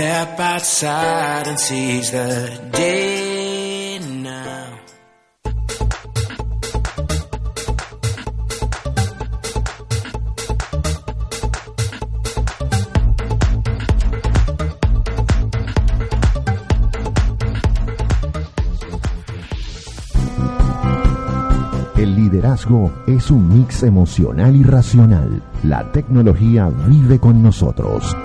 step outside and seize the day. El liderazgo es un mix emocional y racional. La tecnología vive con nosotros.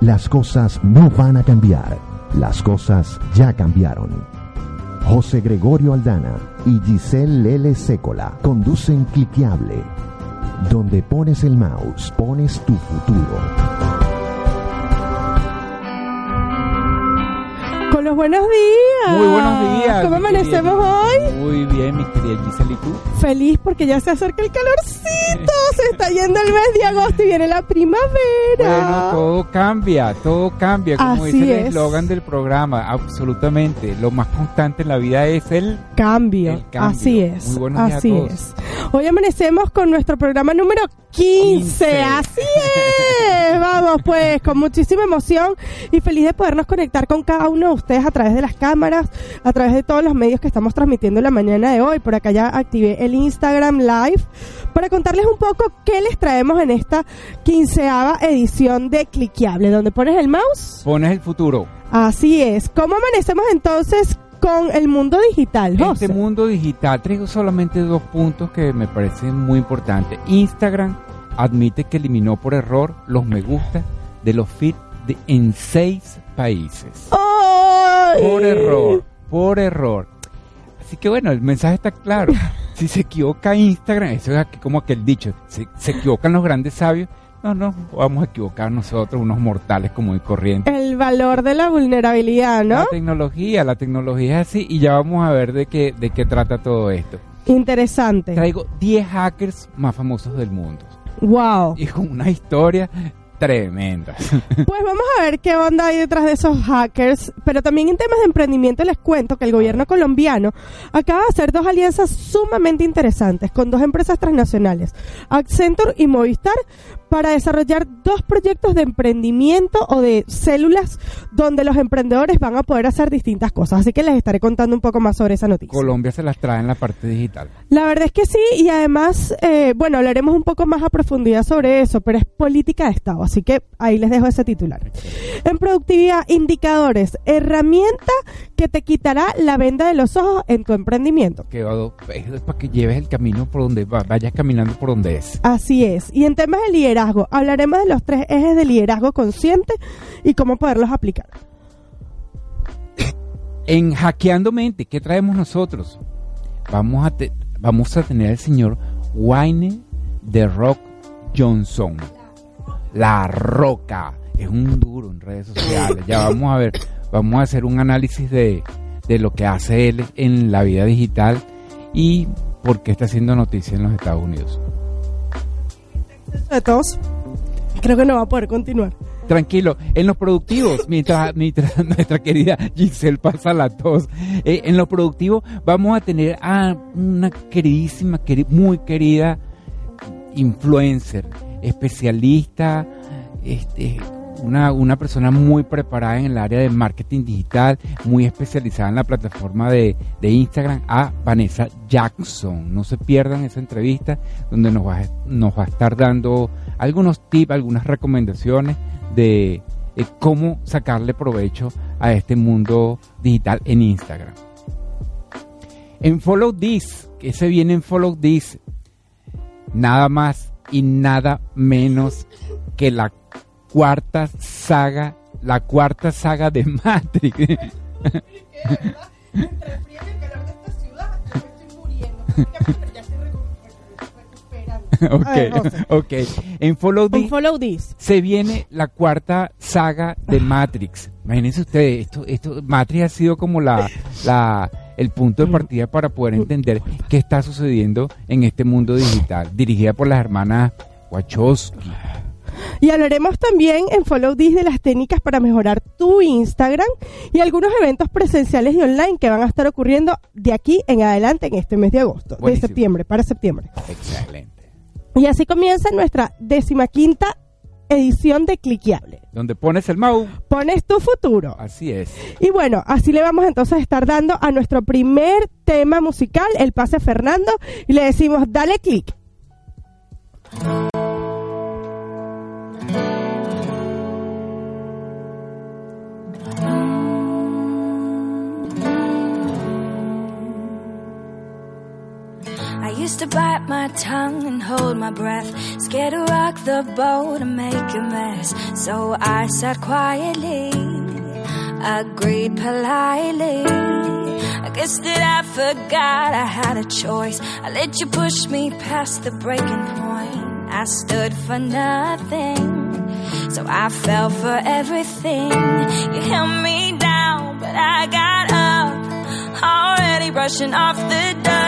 Las cosas no van a cambiar. Las cosas ya cambiaron. José Gregorio Aldana y Giselle Lele Sécola conducen Cliqueable. Donde pones el mouse, pones tu futuro. Buenos días. Muy buenos días. ¿Cómo amanecemos hoy? Muy bien, mi querida Giselle, ¿y tú? Feliz porque ya se acerca el calorcito. Se está yendo el mes de agosto y viene la primavera. Bueno, todo cambia, todo cambia, como Así dice el es. eslogan del programa, absolutamente. Lo más constante en la vida es el... Cambio. El cambio. Así es. Muy buenos días a así todos. es. Hoy amanecemos con nuestro programa número 15. 15. Así es. Vamos, pues, con muchísima emoción y feliz de podernos conectar con cada uno de ustedes a través de las cámaras, a través de todos los medios que estamos transmitiendo la mañana de hoy. Por acá ya activé el Instagram Live para contarles un poco qué les traemos en esta quinceava edición de Cliqueable, donde pones el mouse. Pones el futuro. Así es. ¿Cómo amanecemos entonces con el mundo digital, José? Este mundo digital, traigo solamente dos puntos que me parecen muy importantes. Instagram admite que eliminó por error los me gusta de los feeds de- en seis países. ¡Ay! Por error, por error. Así que bueno, el mensaje está claro. Si se equivoca Instagram, eso es aquí como aquel dicho, se, se equivocan los grandes sabios. No, no, vamos a equivocar nosotros, unos mortales como y corrientes. El valor de la vulnerabilidad, ¿no? La tecnología, la tecnología es así y ya vamos a ver de qué, de qué trata todo esto. Interesante. Traigo 10 hackers más famosos del mundo Wow. y con una historia tremenda. Pues vamos a ver qué onda hay detrás de esos hackers. Pero también en temas de emprendimiento les cuento que el gobierno colombiano acaba de hacer dos alianzas sumamente interesantes con dos empresas transnacionales, Accenture y Movistar, para desarrollar dos proyectos de emprendimiento o de células donde los emprendedores van a poder hacer distintas cosas. Así que les estaré contando un poco más sobre esa noticia. Colombia se las trae en la parte digital. La verdad es que sí, y además, eh, bueno, hablaremos un poco más a profundidad sobre eso, pero es política de Estado, así que ahí les dejo ese titular. En productividad, indicadores, herramienta que te quitará la venda de los ojos en tu emprendimiento. Que es para que lleves el camino por donde va, vayas caminando por donde es. Así es. Y en temas de liderazgo, hablaremos de los tres ejes de liderazgo consciente y cómo poderlos aplicar. En Hackeando Mente, ¿qué traemos nosotros? Vamos a, vamos a tener al señor Wayne The Rock Johnson. La Roca. Es un duro en redes sociales. Ya vamos a ver, vamos a hacer un análisis de, de lo que hace él en la vida digital y por qué está haciendo noticia en los Estados Unidos. De todos, creo que no va a poder continuar. Tranquilo, en los productivos, mientras, mientras nuestra querida Giselle pasa la tos, eh, en los productivos vamos a tener a una queridísima, queri- muy querida influencer, especialista, este, una, una persona muy preparada en el área de marketing digital, muy especializada en la plataforma de, de Instagram, a Vanessa Jackson. No se pierdan esa entrevista donde nos va, nos va a estar dando algunos tips, algunas recomendaciones de, de cómo sacarle provecho a este mundo digital en Instagram. En Follow This, que se viene en Follow This, nada más y nada menos que la cuarta saga, la cuarta saga de Matrix. ok, ver, ok. En Follow This follow this. se viene la cuarta saga de Matrix. Imagínense ustedes, esto, esto, Matrix ha sido como la, la, el punto de partida para poder entender qué está sucediendo en este mundo digital, dirigida por las hermanas Wachowski. Y hablaremos también en Follow This de las técnicas para mejorar tu Instagram y algunos eventos presenciales y online que van a estar ocurriendo de aquí en adelante en este mes de agosto, Buenísimo. de septiembre, para septiembre. Excelente. Y así comienza nuestra decimaquinta edición de Cliqueable. Donde pones el mouse. Pones tu futuro. Así es. Y bueno, así le vamos entonces a estar dando a nuestro primer tema musical, el pase Fernando, y le decimos, dale clic. Used to bite my tongue and hold my breath, scared to rock the boat and make a mess. So I sat quietly, agreed politely. I guess that I forgot I had a choice. I let you push me past the breaking point. I stood for nothing, so I fell for everything. You held me down, but I got up already brushing off the dust.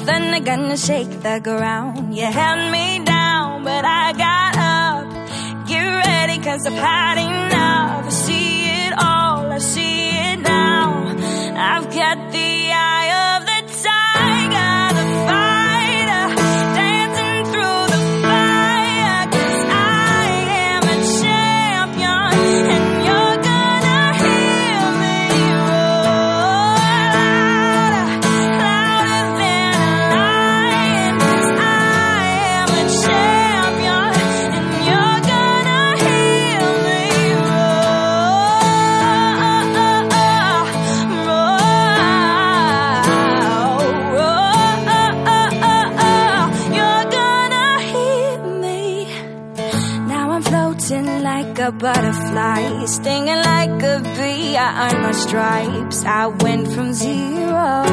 Like thunder gonna shake the ground. You held me down, but I got up. Get ready, cause I've had enough. I see it all, I see it now. I've got the butterfly, stinging like a bee. I earned my stripes. I went from zero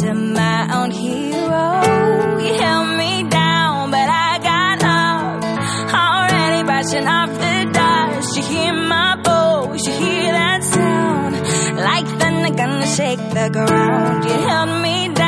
to my own hero. You held me down, but I got up. Already brushing off the dust. You hear my voice, you hear that sound. Like thunder gonna shake the ground. You held me down,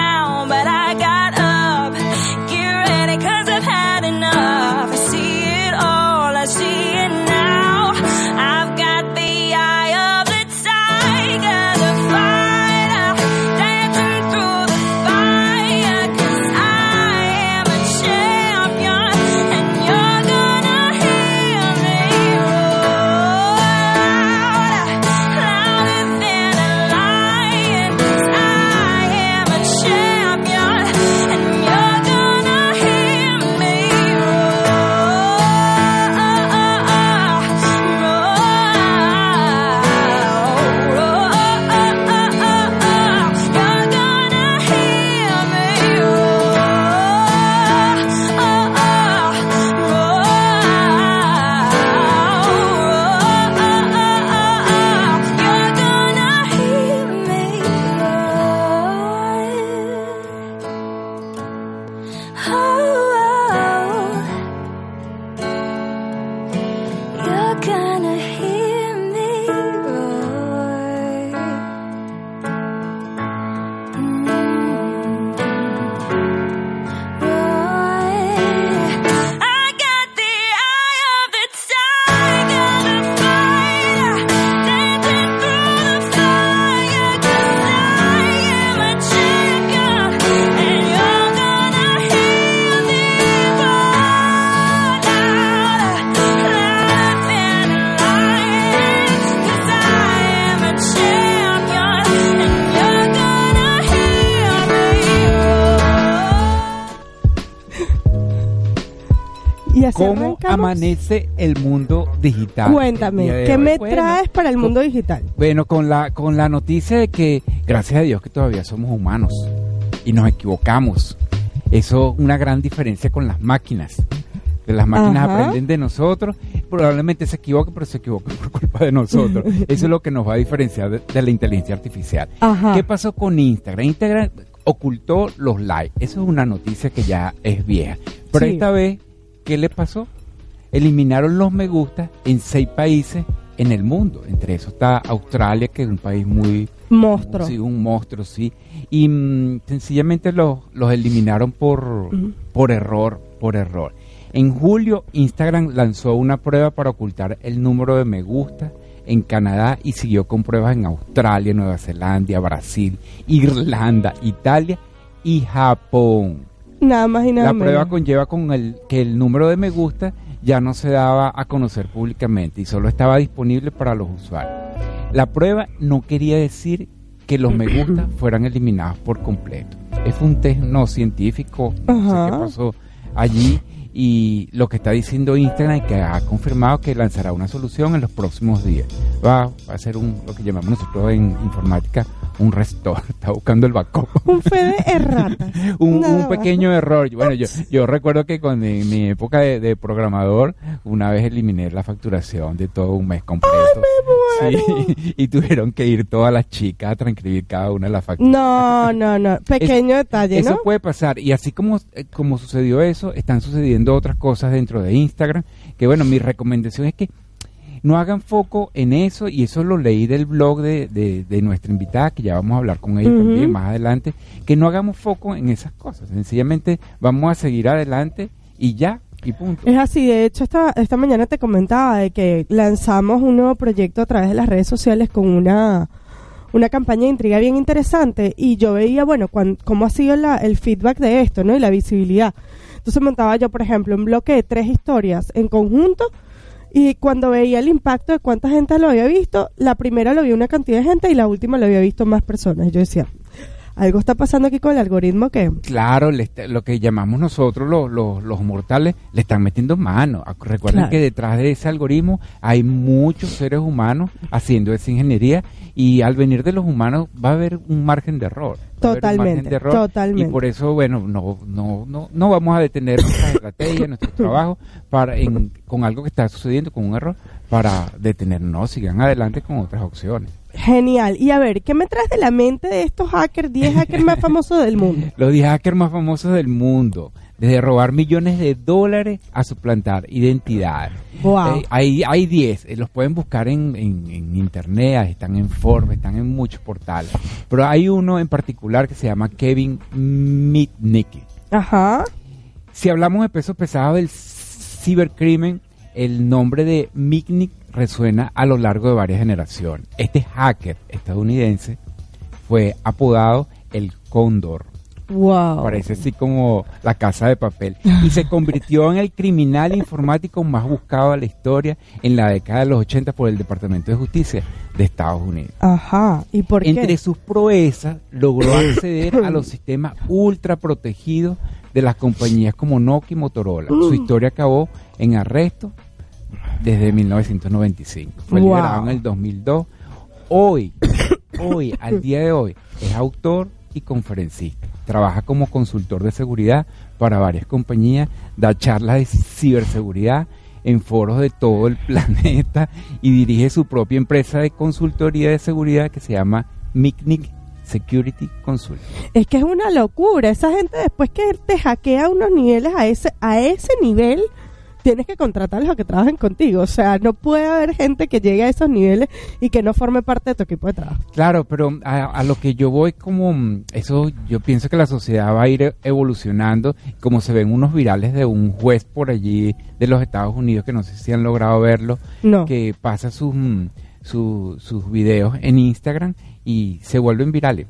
Y así ¿Cómo arrancamos. amanece el mundo digital? Cuéntame, ¿qué hoy? me Bueno, traes para el mundo digital? Bueno, con la, con la noticia de que, gracias a Dios, que todavía somos humanos y nos equivocamos. Eso una gran diferencia con las máquinas. Las máquinas Ajá. aprenden de nosotros, probablemente se equivoquen, pero se equivocan por culpa de nosotros. Eso es lo que nos va a diferenciar de, de la inteligencia artificial. Ajá. ¿Qué pasó con Instagram? Instagram ocultó los likes. Eso es una noticia que ya es vieja. Pero Sí. esta vez, ¿qué le pasó? Eliminaron los me gusta en seis países en el mundo. Entre eso está Australia, que es un país muy... Monstruo. Sí, un monstruo, sí. Y mm, sencillamente los, los eliminaron por, por error, por error. En julio, Instagram lanzó una prueba para ocultar el número de me gusta en Canadá y siguió con pruebas en Australia, Nueva Zelanda, Brasil, Irlanda, Italia y Japón. Nada más y nada la prueba conlleva con el que el número de me gusta ya no se daba a conocer públicamente y solo estaba disponible para los usuarios. La prueba no quería decir que los me gusta fueran eliminados por completo. Es un test no científico, no sé qué pasó allí y lo que está diciendo Instagram es que ha confirmado que lanzará una solución en los próximos días. Va, va a ser un, lo que llamamos nosotros en informática un restore, está buscando el backup. Un fe de errata. un, pequeño error. Bueno, yo, yo recuerdo que cuando en mi época de, de programador, una vez eliminé la facturación de todo un mes completo. Sí, y tuvieron que ir todas las chicas a transcribir cada una de las facturas. No, no, no. Pequeño detalle, Eso puede pasar. Y así como, eh, como sucedió eso, están sucediendo otras cosas dentro de Instagram. Que bueno, mi recomendación es que no hagan foco en eso. Y eso lo leí del blog de, de- de nuestra invitada, que ya vamos a hablar con ella también más adelante. Que no hagamos foco en esas cosas. Sencillamente vamos a seguir adelante y ya, y punto. Es así, de hecho esta, esta mañana te comentaba de que lanzamos un nuevo proyecto a través de las redes sociales con una, una campaña de intriga bien interesante y yo veía, bueno, cuán- cómo ha sido la- el feedback de esto, ¿no? Y la visibilidad. Entonces montaba yo, por ejemplo, un bloque de tres historias en conjunto y cuando veía el impacto de cuánta gente lo había visto, la primera lo vio una cantidad de gente y la última lo había visto más personas. Yo decía, algo está pasando aquí con el algoritmo que... Claro, le está- lo que llamamos nosotros los, los, los mortales le están metiendo mano. Ac- Recuerden Claro. que detrás de ese algoritmo hay muchos seres humanos haciendo esa ingeniería y al venir de los humanos va a haber un margen de error. Totalmente, de error, totalmente. Y por eso, bueno, no, no, no, no vamos a detener nuestra estrategia, nuestro trabajo para en- con algo que está sucediendo, con un error, para detenernos. Sigan adelante con otras opciones. Genial. Y a ver, ¿qué me traes de la mente de estos hackers, 10 hackers más famosos del mundo? Los 10 hackers más famosos del mundo. Desde robar millones de dólares a suplantar identidad. Wow. Eh, hay, hay 10, eh, los pueden buscar en, en- en internet, están en Forbes, están en muchos portales. Pero hay uno en particular que se llama Kevin Mitnick. Ajá. Si hablamos de peso pesado del cibercrimen, el nombre de Mitnick resuena a lo largo de varias generaciones. Este hacker estadounidense fue apodado el Cóndor. Wow. Parece así como la casa de papel. Y se convirtió en el criminal informático más buscado de la historia en la década de los 80 por el Departamento de Justicia de Estados Unidos. Ajá. ¿Y por Entre qué? sus proezas logró acceder a los sistemas ultra protegidos de las compañías como Nokia y Motorola. Su historia acabó en arresto desde 1995. Fue Wow. liberado en el 2002. Hoy, hoy, al día de hoy, es autor y conferencista. Trabaja como consultor de seguridad para varias compañías, da charlas de ciberseguridad en foros de todo el planeta y dirige su propia empresa de consultoría de seguridad que se llama Micnic Security Consult. Es que es una locura. Esa gente después que te hackea a unos niveles a ese, a ese nivel, tienes que contratarlos a que trabajen contigo. O sea, no puede haber gente que llegue a esos niveles y que no forme parte de tu equipo de trabajo. Claro, pero a, a lo que yo voy como mm, eso, yo pienso que la sociedad va a ir evolucionando, como se ven unos virales de un juez por allí de los Estados Unidos que no sé si han logrado verlo, No. que pasa sus mm, su- sus videos en Instagram y se vuelven virales.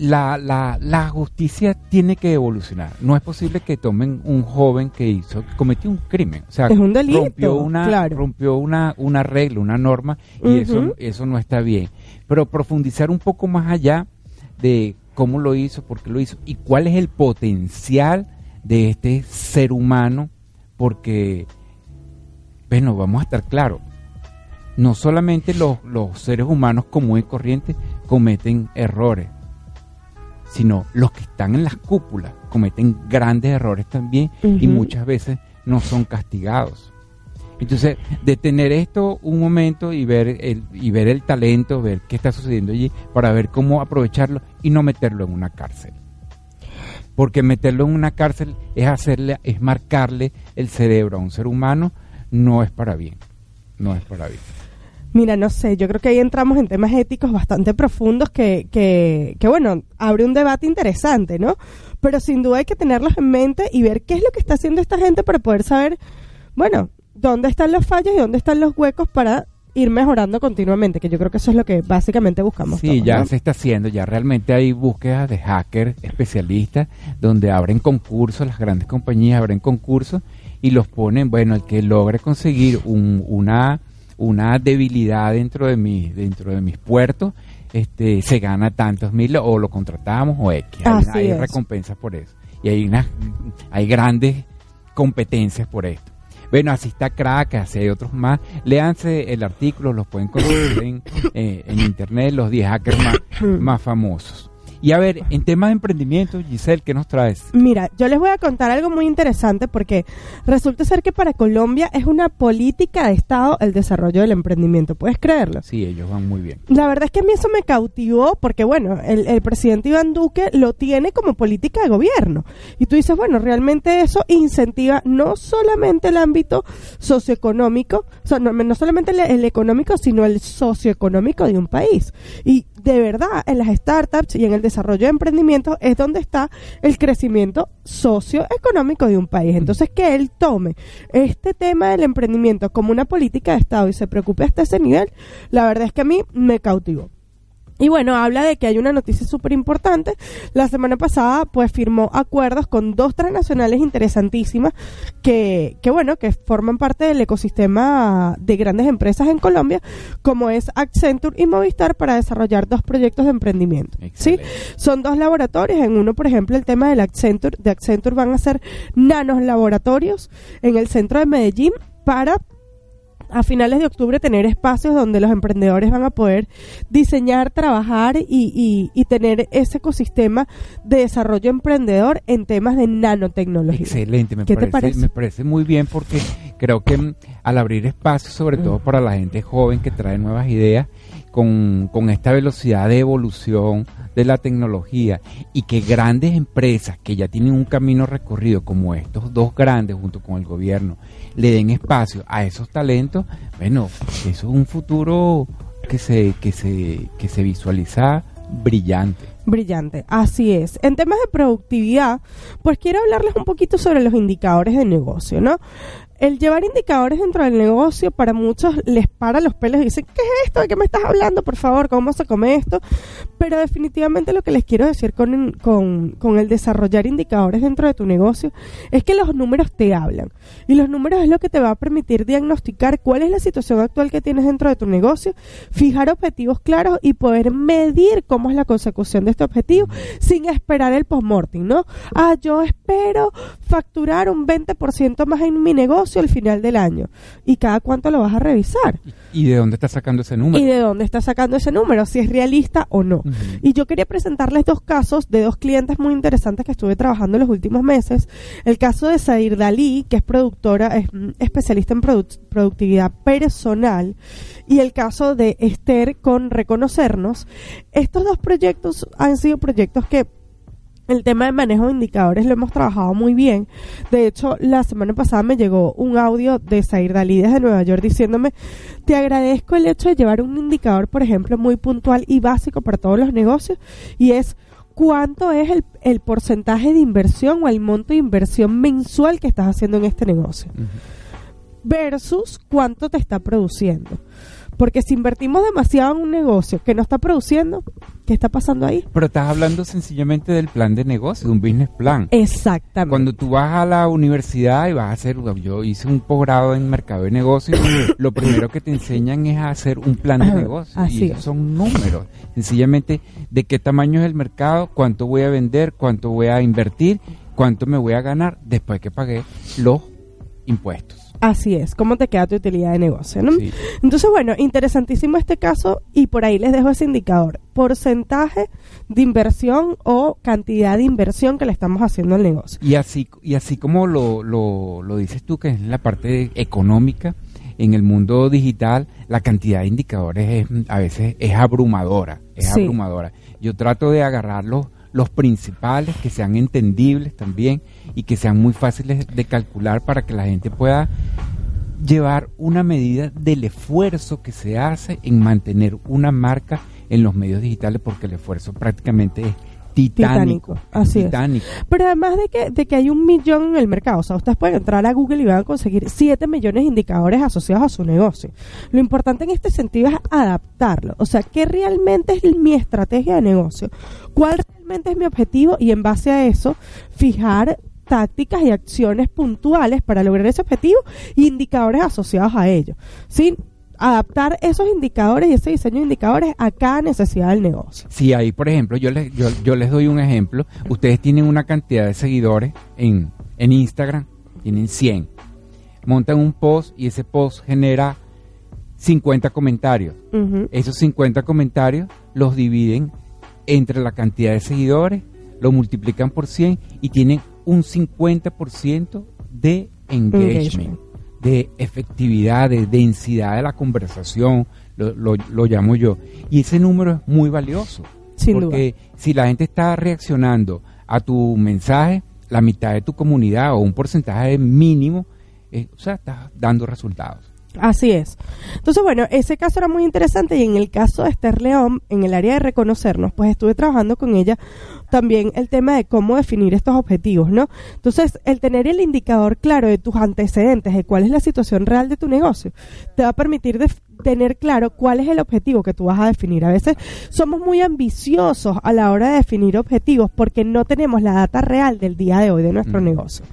La, la, la justicia tiene que evolucionar. No es posible que tomen un joven que hizo, cometió un crimen. O sea, Es un delito, rompió una, claro. rompió una, una regla, una norma, y eso, eso no está bien. Pero profundizar un poco más allá de cómo lo hizo, por qué lo hizo y cuál es el potencial de este ser humano, porque, bueno, vamos a estar claros, no solamente los, los seres humanos comunes y corrientes cometen errores, sino los que están en las cúpulas cometen grandes errores también y muchas veces no son castigados. Entonces, detener esto un momento y ver el, y ver el talento, ver qué está sucediendo allí, para ver cómo aprovecharlo y no meterlo en una cárcel. Porque meterlo en una cárcel es hacerle, es marcarle el cerebro a un ser humano, no es para bien. No es para bien. Mira, no sé, yo creo que ahí entramos en temas éticos bastante profundos que, que, que, bueno, abre un debate interesante, ¿no? Pero sin duda hay que tenerlos en mente y ver qué es lo que está haciendo esta gente para poder saber, bueno, dónde están los fallos y dónde están los huecos para ir mejorando continuamente, que yo creo que eso es lo que básicamente buscamos. Sí, todos, ya ¿no? se está haciendo, ya realmente hay búsquedas de hackers especialistas donde abren concursos, las grandes compañías abren concursos y los ponen, bueno, el que logre conseguir un- una, una debilidad dentro de, mi, dentro de mis puertos, este, se gana tantos mil o lo contratamos o X. Hay, recompensas por eso. Y hay, unas, hay grandes competencias por esto. Bueno, así está Crack, así hay otros más. Léanse el artículo, los pueden conseguir en, eh, en internet, los 10 hackers más, más famosos. Y a ver, en temas de emprendimiento, Giselle, ¿qué nos traes? Mira, yo les voy a contar algo muy interesante porque resulta ser que para Colombia es una política de Estado el desarrollo del emprendimiento. ¿Puedes creerlo? Sí, ellos van muy bien. La verdad es que a mí eso me cautivó porque, bueno, el, el presidente Iván Duque lo tiene como política de gobierno. Y tú dices, bueno, realmente eso incentiva no solamente el ámbito socioeconómico, o sea, no, no solamente el, el económico, sino el socioeconómico de un país. Y de verdad, en las startups y en el desarrollo de emprendimientos es donde está el crecimiento socioeconómico de un país. Entonces, que él tome este tema del emprendimiento como una política de Estado y se preocupe hasta ese nivel, la verdad es que a mí me cautivó. Y bueno, habla de que hay una noticia súper importante. La semana pasada, pues firmó acuerdos con dos transnacionales interesantísimas que, que, bueno, que forman parte del ecosistema de grandes empresas en Colombia, como es Accenture y Movistar, para desarrollar dos proyectos de emprendimiento. ¿sí? Son dos laboratorios. En uno, por ejemplo, el tema del Accenture, de Accenture van a ser nanos laboratorios en el centro de Medellín para a finales de octubre tener espacios donde los emprendedores van a poder diseñar, trabajar y, y- y tener ese ecosistema de desarrollo emprendedor en temas de nanotecnología. Excelente, me ¿Qué te parece, me parece muy bien porque creo que mm, al abrir espacio, sobre todo para la gente joven que trae nuevas ideas, con, con esta velocidad de evolución de la tecnología y que grandes empresas que ya tienen un camino recorrido como estos dos grandes junto con el gobierno le den espacio a esos talentos, bueno, eso es un futuro que se, que se, que se visualiza brillante. Brillante, así es. En temas de productividad, pues quiero hablarles un poquito sobre los indicadores de negocio, ¿no? El llevar indicadores dentro del negocio para muchos les para los pelos y dicen, ¿qué es esto? ¿De qué me estás hablando? Por favor, ¿cómo se come esto? Pero definitivamente lo que les quiero decir con, con, con el desarrollar indicadores dentro de tu negocio es que los números te hablan. Y los números es lo que te va a permitir diagnosticar cuál es la situación actual que tienes dentro de tu negocio, fijar objetivos claros y poder medir cómo es la consecución de este objetivo sin esperar el postmortem, ¿no? Ah, yo espero facturar un 20% más en mi negocio al final del año. ¿Y cada cuánto lo vas a revisar? ¿Y de dónde estás sacando ese número? ¿Y de dónde está sacando ese número? Si es realista o no. Y yo quería presentarles dos casos de dos clientes muy interesantes que estuve trabajando en los últimos meses. El caso de Sair Dalí, que es productora, es mm, especialista en produ- productividad personal, y el caso de Esther con Reconocernos. Estos dos proyectos han sido proyectos que el tema de manejo de indicadores lo hemos trabajado muy bien. De hecho, la semana pasada me llegó un audio de Zair Dalí desde Nueva York diciéndome, te agradezco el hecho de llevar un indicador, por ejemplo, muy puntual y básico para todos los negocios, y es cuánto es el, el porcentaje de inversión o el monto de inversión mensual que estás haciendo en este negocio versus cuánto te está produciendo. Porque si invertimos demasiado en un negocio que no está produciendo, ¿qué está pasando ahí? Pero estás hablando sencillamente del plan de negocio, de un business plan. Exactamente. Cuando tú vas a la universidad y vas a hacer, yo hice un posgrado en mercado de negocios, lo primero que te enseñan es a hacer un plan de negocio. Así y son números. Sencillamente de qué tamaño es el mercado, cuánto voy a vender, cuánto voy a invertir, cuánto me voy a ganar después que pagué los impuestos. Así es, cómo te queda tu utilidad de negocio, ¿no? Sí. Entonces, bueno, interesantísimo este caso y por ahí les dejo ese indicador. Porcentaje de inversión o cantidad de inversión que le estamos haciendo al negocio. Y así, y así como lo, lo, lo dices tú, que es la parte económica, en el mundo digital la cantidad de indicadores es, a veces es abrumadora, es Sí. abrumadora. Yo trato de agarrar los, principales, que sean entendibles también y que sean muy fáciles de calcular para que la gente pueda llevar una medida del esfuerzo que se hace en mantener una marca en los medios digitales, porque el esfuerzo prácticamente es titánico. así es. titánico. Pero además de que, de que hay un millón en el mercado, o sea, ustedes pueden entrar a Google y van a conseguir 7 millones de indicadores asociados a su negocio. Lo importante en este sentido es adaptarlo. O sea, ¿qué realmente es mi estrategia de negocio? ¿Cuál realmente es mi objetivo? Y en base a eso, fijar tácticas y acciones puntuales para lograr ese objetivo y indicadores asociados a ello. ¿Sí? Adaptar esos indicadores y ese diseño de indicadores a cada necesidad del negocio. Si hay, por ejemplo, yo les, yo, yo les doy un ejemplo. Ustedes tienen una cantidad de seguidores en, en Instagram, tienen 100. Montan un post y ese post genera 50 comentarios. Esos 50 comentarios los dividen entre la cantidad de seguidores, lo multiplican por 100 y tienen un 50% de engagement, Engagement. De efectividad, de densidad de la conversación, lo, lo- lo llamo yo. Y ese número es muy valioso. Sin porque si la gente está reaccionando a tu mensaje, la mitad de tu comunidad o un porcentaje mínimo, eh, o sea, estás dando resultados. Así es. Entonces, bueno, ese caso era muy interesante y en el caso de Esther León, en el área de reconocernos, pues estuve trabajando con ella también el tema de cómo definir estos objetivos, ¿no? Entonces, el tener el indicador claro de tus antecedentes, de cuál es la situación real de tu negocio, te va a permitir tener claro cuál es el objetivo que tú vas a definir. A veces somos muy ambiciosos a la hora de definir objetivos porque no tenemos la data real del día de hoy de nuestro Mm. negocio.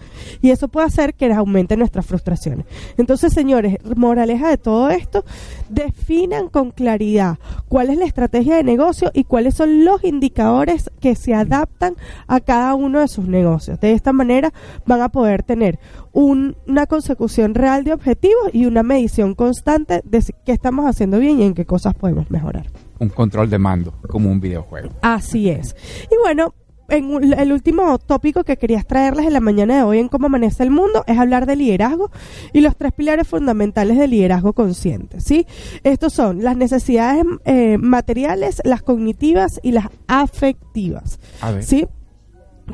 Y eso puede hacer que aumente nuestras frustraciones. Entonces, señores, moraleja de todo esto, definan con claridad cuál es la estrategia de negocio y cuáles son los indicadores que se adaptan a cada uno de sus negocios. De esta manera van a poder tener un- una consecución real de objetivos y una medición constante de qué estamos haciendo bien y en qué cosas podemos mejorar. Un control de mando, como un videojuego. Así es. Y bueno, en el último tópico que quería traerles en la mañana de hoy en cómo amanece el mundo es hablar de liderazgo y los tres pilares fundamentales del liderazgo consciente, ¿sí? Estos son las necesidades eh, materiales, las cognitivas y las afectivas, A ver. ¿sí?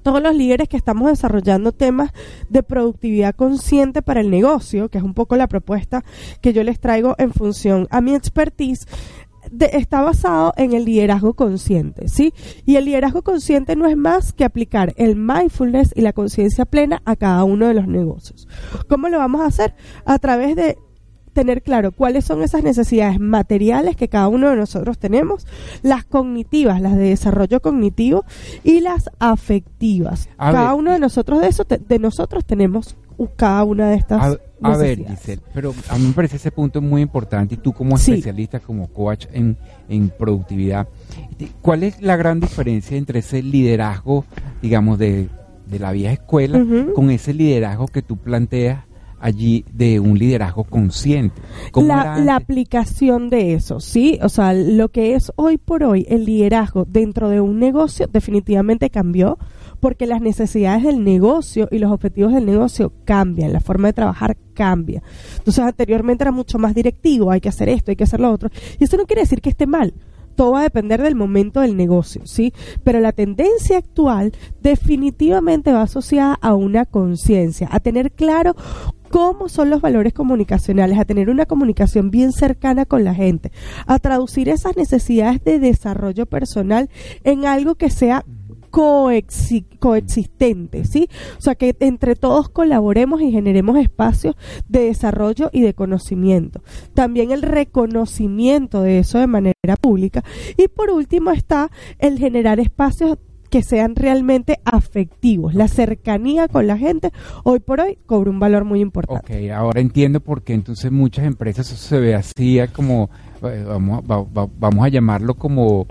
todos los líderes que estamos desarrollando temas de productividad consciente para el negocio, que es un poco la propuesta que yo les traigo en función a mi expertise, de- está basado en el liderazgo consciente, ¿sí? Y el liderazgo consciente no es más que aplicar el mindfulness y la conciencia plena a cada uno de los negocios. ¿Cómo lo vamos a hacer? A través de tener claro cuáles son esas necesidades materiales que cada uno de nosotros tenemos, las cognitivas, las de desarrollo cognitivo y las afectivas. A cada ver, uno de nosotros de eso te- de nosotros tenemos cada una de estas A, a ver. Giselle, pero a mí me parece ese punto muy importante y tú como Sí. especialista, como coach en, en productividad, ¿cuál es la gran diferencia entre ese liderazgo, digamos, de, de la vieja escuela con ese liderazgo que tú planteas allí de un liderazgo consciente? ¿Cómo la, la aplicación de eso, ¿sí? O sea, lo que es hoy por hoy el liderazgo dentro de un negocio definitivamente cambió porque las necesidades del negocio y los objetivos del negocio cambian, la forma de trabajar cambia. Entonces, anteriormente era mucho más directivo, hay que hacer esto, hay que hacer lo otro. Y eso no quiere decir que esté mal. Todo va a depender del momento del negocio, ¿sí? Pero la tendencia actual definitivamente va asociada a una conciencia, a tener claro cómo son los valores comunicacionales, a tener una comunicación bien cercana con la gente, a traducir esas necesidades de desarrollo personal en algo que sea coexi- coexistente, ¿sí? O sea, que entre todos colaboremos y generemos espacios de desarrollo y de conocimiento. También el reconocimiento de eso de manera pública. Y por último está el generar espacios que sean realmente afectivos. La cercanía con la gente hoy por hoy cobra un valor muy importante. Ok, ahora entiendo por qué entonces muchas empresas se ve así como, eh, vamos a llamarlo como,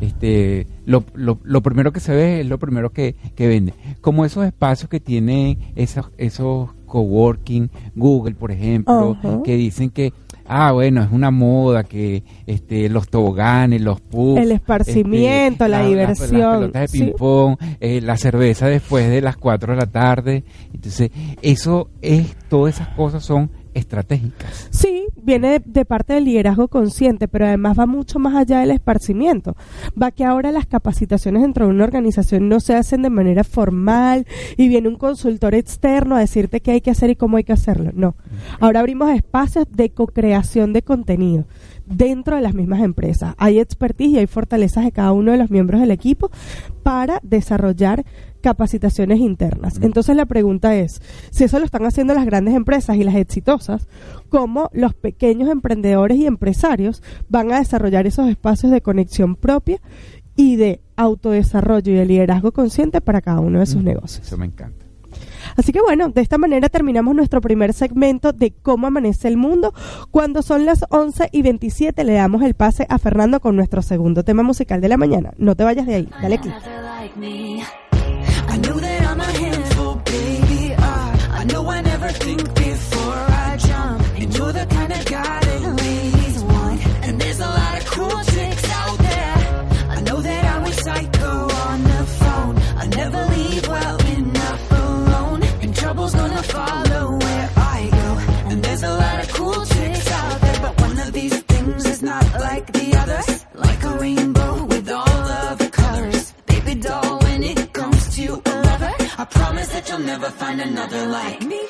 este, lo, lo, lo primero que se ve es lo primero que, que vende. Como esos espacios que tienen esos, esos coworking, Google por ejemplo, que dicen que, ah, bueno, es una moda, que este, los toboganes, los puffs, El esparcimiento, la diversión, Las pelotas de sí. ping-pong, eh, la cerveza después de las 4 de la tarde. Entonces, eso es, todas esas cosas son estratégicas. Sí, viene de, de parte del liderazgo consciente, pero además va mucho más allá del esparcimiento. Va que ahora las capacitaciones dentro de una organización no se hacen de manera formal y viene un consultor externo a decirte qué hay que hacer y cómo hay que hacerlo. No. Ahora abrimos espacios de co-creación de contenido. Dentro de las mismas empresas. Hay expertise y hay fortalezas de cada uno de los miembros del equipo para desarrollar capacitaciones internas. Entonces la pregunta es, si eso lo están haciendo las grandes empresas y las exitosas, ¿cómo los pequeños emprendedores y empresarios van a desarrollar esos espacios de conexión propia y de autodesarrollo y de liderazgo consciente para cada uno de sus negocios? Eso me encanta. Así que bueno, de esta manera terminamos nuestro primer segmento de cómo amanece el mundo. Cuando son las 11 y 27 le damos el pase a Fernando con nuestro segundo tema musical de la mañana. No te vayas de ahí, dale clic. Rainbow with all of the colors. Baby doll, when it comes to a lover, I promise that you'll never find another like me.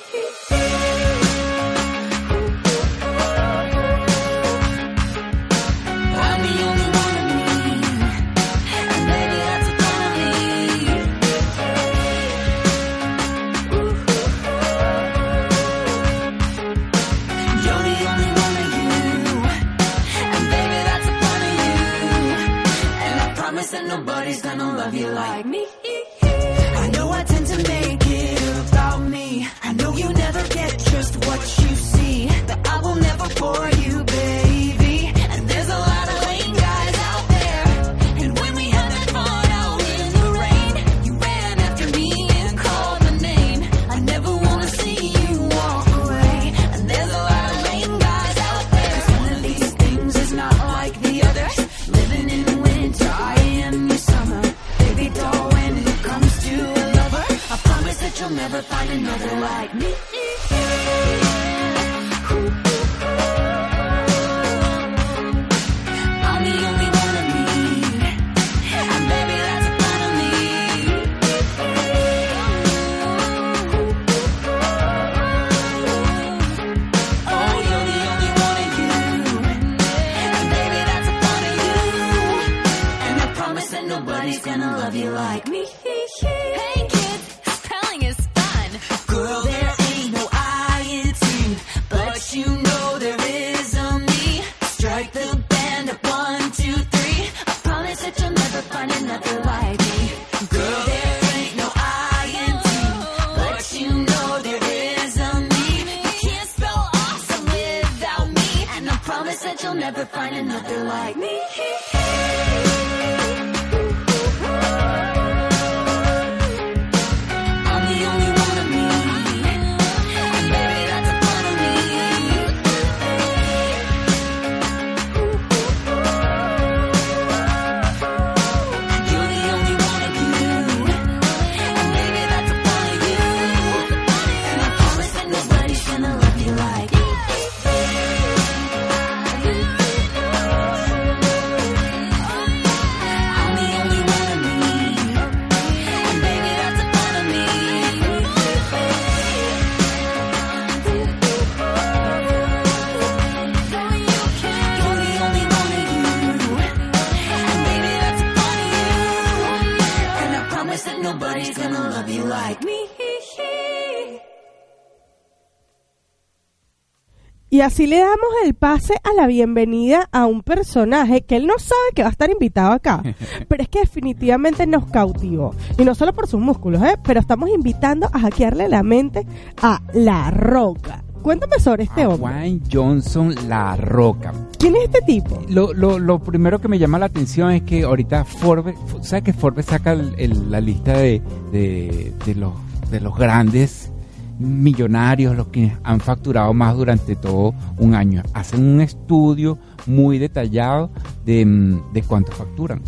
Y así le damos el pase a la bienvenida a un personaje que él no sabe que va a estar invitado acá, pero es que definitivamente nos cautivó. Y no solo por sus músculos, ¿eh? pero estamos invitando a hackearle la mente a La Roca. Cuéntame sobre este A hombre. Wayne Johnson La Roca. ¿Quién es este tipo? Lo, lo, lo primero que me llama la atención es que ahorita Forbes, ¿sabes que Forbes saca el- el- la lista de, de, de los, de los grandes millonarios, los que han facturado más durante todo un año? Hacen un estudio muy detallado de, mm, de cuánto facturan.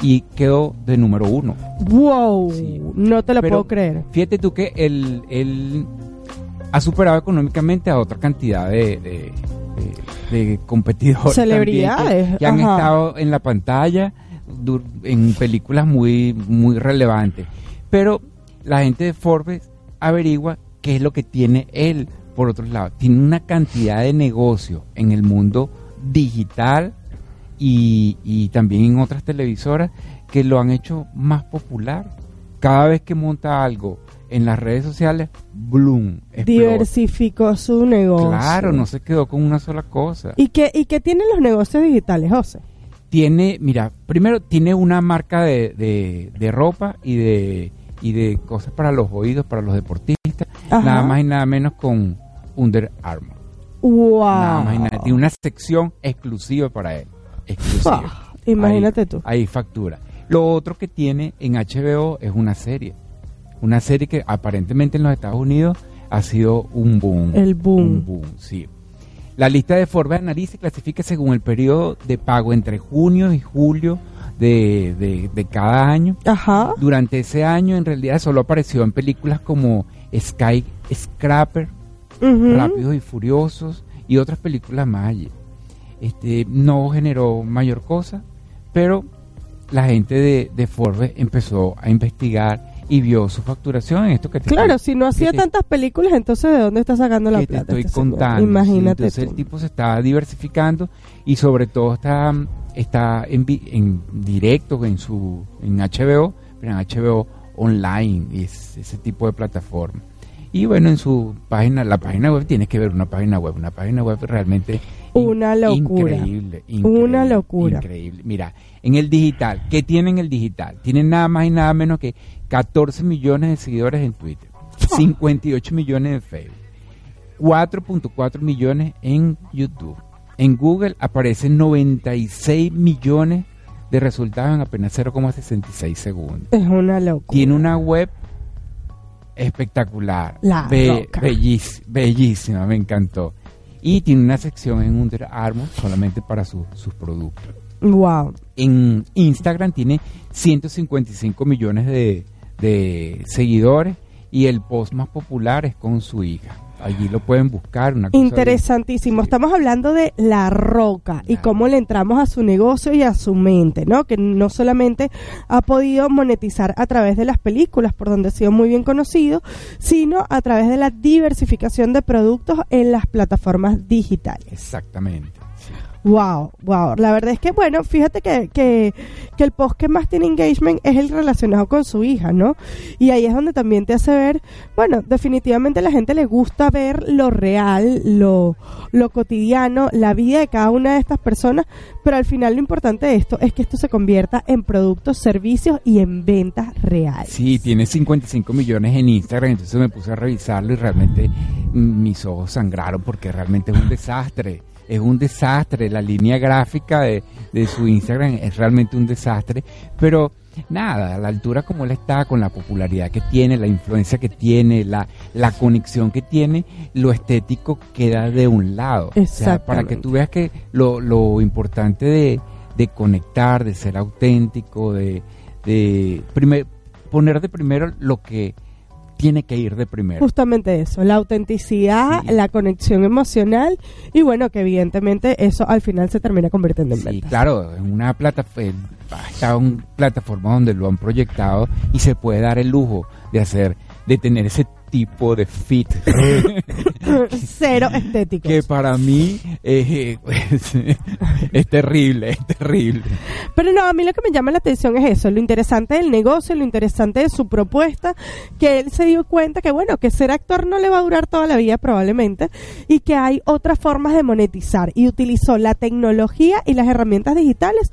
Y quedó de número uno. Wow, Sí. no te lo Pero puedo creer. Fíjate tú que él, él ha superado económicamente a otra cantidad de, de, de- de competidores. Celebridades, que, que han ajá. estado en la pantalla en películas muy, muy relevantes. Pero la gente de Forbes averigua qué es lo que tiene él por otro lado. Tiene una cantidad de negocio en el mundo digital y, y también en otras televisoras que lo han hecho más popular. Cada vez que monta algo en las redes sociales, Bloom. Diversificó su negocio. Claro, no se quedó con una sola cosa. ¿Y qué, ¿Y qué tienen los negocios digitales, José? Tiene, mira, primero tiene una marca de, de, de ropa y de, y de cosas para los oídos, para los deportistas, Ajá. nada más y nada menos con Under Armour. ¡Wow! Nada más y nada. Tiene una sección exclusiva para él. Exclusiva. Ah, imagínate Ahí- tú. Ahí factura. Lo otro que tiene en HBO es una serie. Una serie que aparentemente en los Estados Unidos ha sido un boom. El boom. Un boom, sí. La lista de Forbes Analytics se clasifica según el periodo de pago entre junio y julio de, de- de cada año. Ajá. Durante ese año, en realidad, solo apareció en películas como Sky Scraper, Ujú. Rápidos y Furiosos y otras películas más. Este, no generó mayor cosa, pero la gente de, de Forbes empezó a investigar y vio su facturación en esto que te Claro, estoy- si no hacía te- tantas películas, entonces ¿de dónde está sacando la que te plata? estoy este contando. Imagínate Entonces tú. el tipo se está diversificando y sobre todo está, está en, en directo en su en HBO, pero en HBO online, y es ese tipo de plataforma. Y bueno, en su página, la página web, tienes que ver una página web, una página web realmente Una locura. Increíble, Una locura. Increíble. Mira, en el digital, ¿qué tiene en el digital? Tienen nada más y nada menos que 14 millones de seguidores en Twitter, 58 millones en Facebook, 4.4 millones en YouTube. En Google aparecen 96 millones de resultados en apenas 0,66 segundos. Es una locura. Tiene una web espectacular, La be- roca. bellis- bellísima, me encantó. Y tiene una sección en Under Armour solamente para su- sus productos. Wow. En Instagram tiene 155 millones de, de seguidores y el post más popular es con su hija. Allí lo pueden buscar. Una cosa Interesantísimo. Estamos hablando de La Roca y cómo le entramos a su negocio y a su mente, ¿no? Que no solamente ha podido monetizar a través de las películas, por donde ha sido muy bien conocido, sino a través de la diversificación de productos en las plataformas digitales. Exactamente. Wow, wow. La verdad es que, bueno, fíjate que, que, que el post que más tiene engagement es el relacionado con su hija, ¿no? Y ahí es donde también te hace ver, bueno, definitivamente a la gente le gusta ver lo real, lo, lo cotidiano, la vida de cada una de estas personas, pero al final lo importante de esto es que esto se convierta en productos, servicios y en ventas reales. Sí, tiene 55 millones en Instagram, entonces me puse a revisarlo y realmente mm, mis ojos sangraron porque realmente es un desastre. Es un desastre, la línea gráfica de, de su Instagram es realmente un desastre, pero nada, a la altura como él está, con la popularidad que tiene, la influencia que tiene, la, la conexión que tiene, lo estético queda de un lado. O sea, para que tú veas que lo, lo importante de, de conectar, de ser auténtico, de, de primer, poner de primero lo que tiene que ir de primero. Justamente eso, la autenticidad, Sí. la conexión emocional y bueno, que evidentemente eso al final se termina convirtiendo en Sí, ventas. claro, en una plataforma, está una plataforma donde lo han proyectado y se puede dar el lujo de hacer, de tener ese tipo de fit Cero estéticos. que para mí eh, pues, es terrible, es terrible. Pero no, a mí lo que me llama la atención es eso, lo interesante del negocio, lo interesante de su propuesta, que él se dio cuenta que bueno, que ser actor no le va a durar toda la vida probablemente y que hay otras formas de monetizar y utilizó la tecnología y las herramientas digitales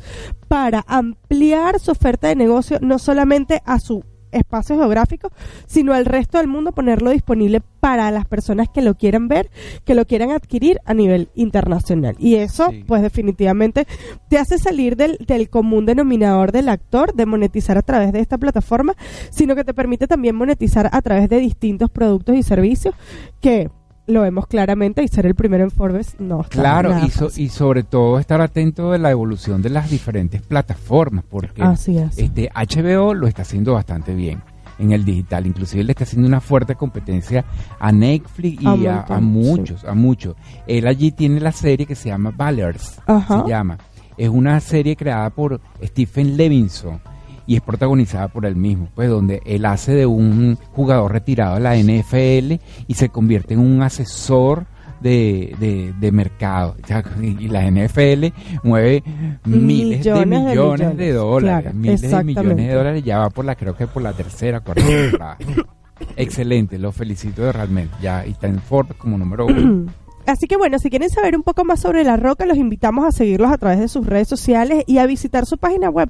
para ampliar su oferta de negocio no solamente a su espacio geográfico, sino al resto del mundo ponerlo disponible para las personas que lo quieran ver, que lo quieran adquirir a nivel internacional. Y eso, Sí. pues definitivamente te hace salir del, del común denominador del actor, de monetizar a través de esta plataforma, sino que te permite también monetizar a través de distintos productos y servicios que lo vemos claramente y ser el primero en Forbes no está Claro, y, so- y sobre todo estar atento de la evolución de las diferentes plataformas, porque Así es. este HBO lo está haciendo bastante bien en el digital, inclusive le está haciendo una fuerte competencia a Netflix y A muchos, a muchos. Él allí tiene la serie que se llama Ballers, Ajá. se llama. Es una serie creada por Stephen Levinson y es protagonizada por él mismo, pues donde él hace de un jugador retirado de la NFL y se convierte en un asesor de, de, de mercado. Y la NFL mueve miles de Millones de millones de, millones, dólares. claro, miles de millones de dólares. Ya va por la, creo que por la tercera, cuarta temporada. Excelente, lo felicito realmente. Ya está en Ford como número uno. Así que bueno, si quieren saber un poco más sobre La Roca, los invitamos a seguirlos a través de sus redes sociales y a visitar su página web,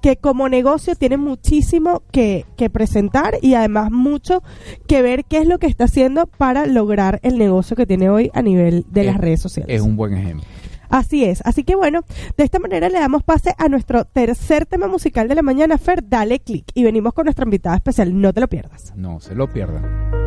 que como negocio tiene muchísimo que, que presentar y además mucho que ver qué es lo que está haciendo para lograr el negocio que tiene hoy a nivel de las Es- redes sociales. Es un buen ejemplo. Así es. Así que bueno, de esta manera le damos pase a nuestro tercer tema musical de la mañana, Fer, dale click. Y venimos con nuestra invitada especial, no te lo pierdas. No se lo pierdan.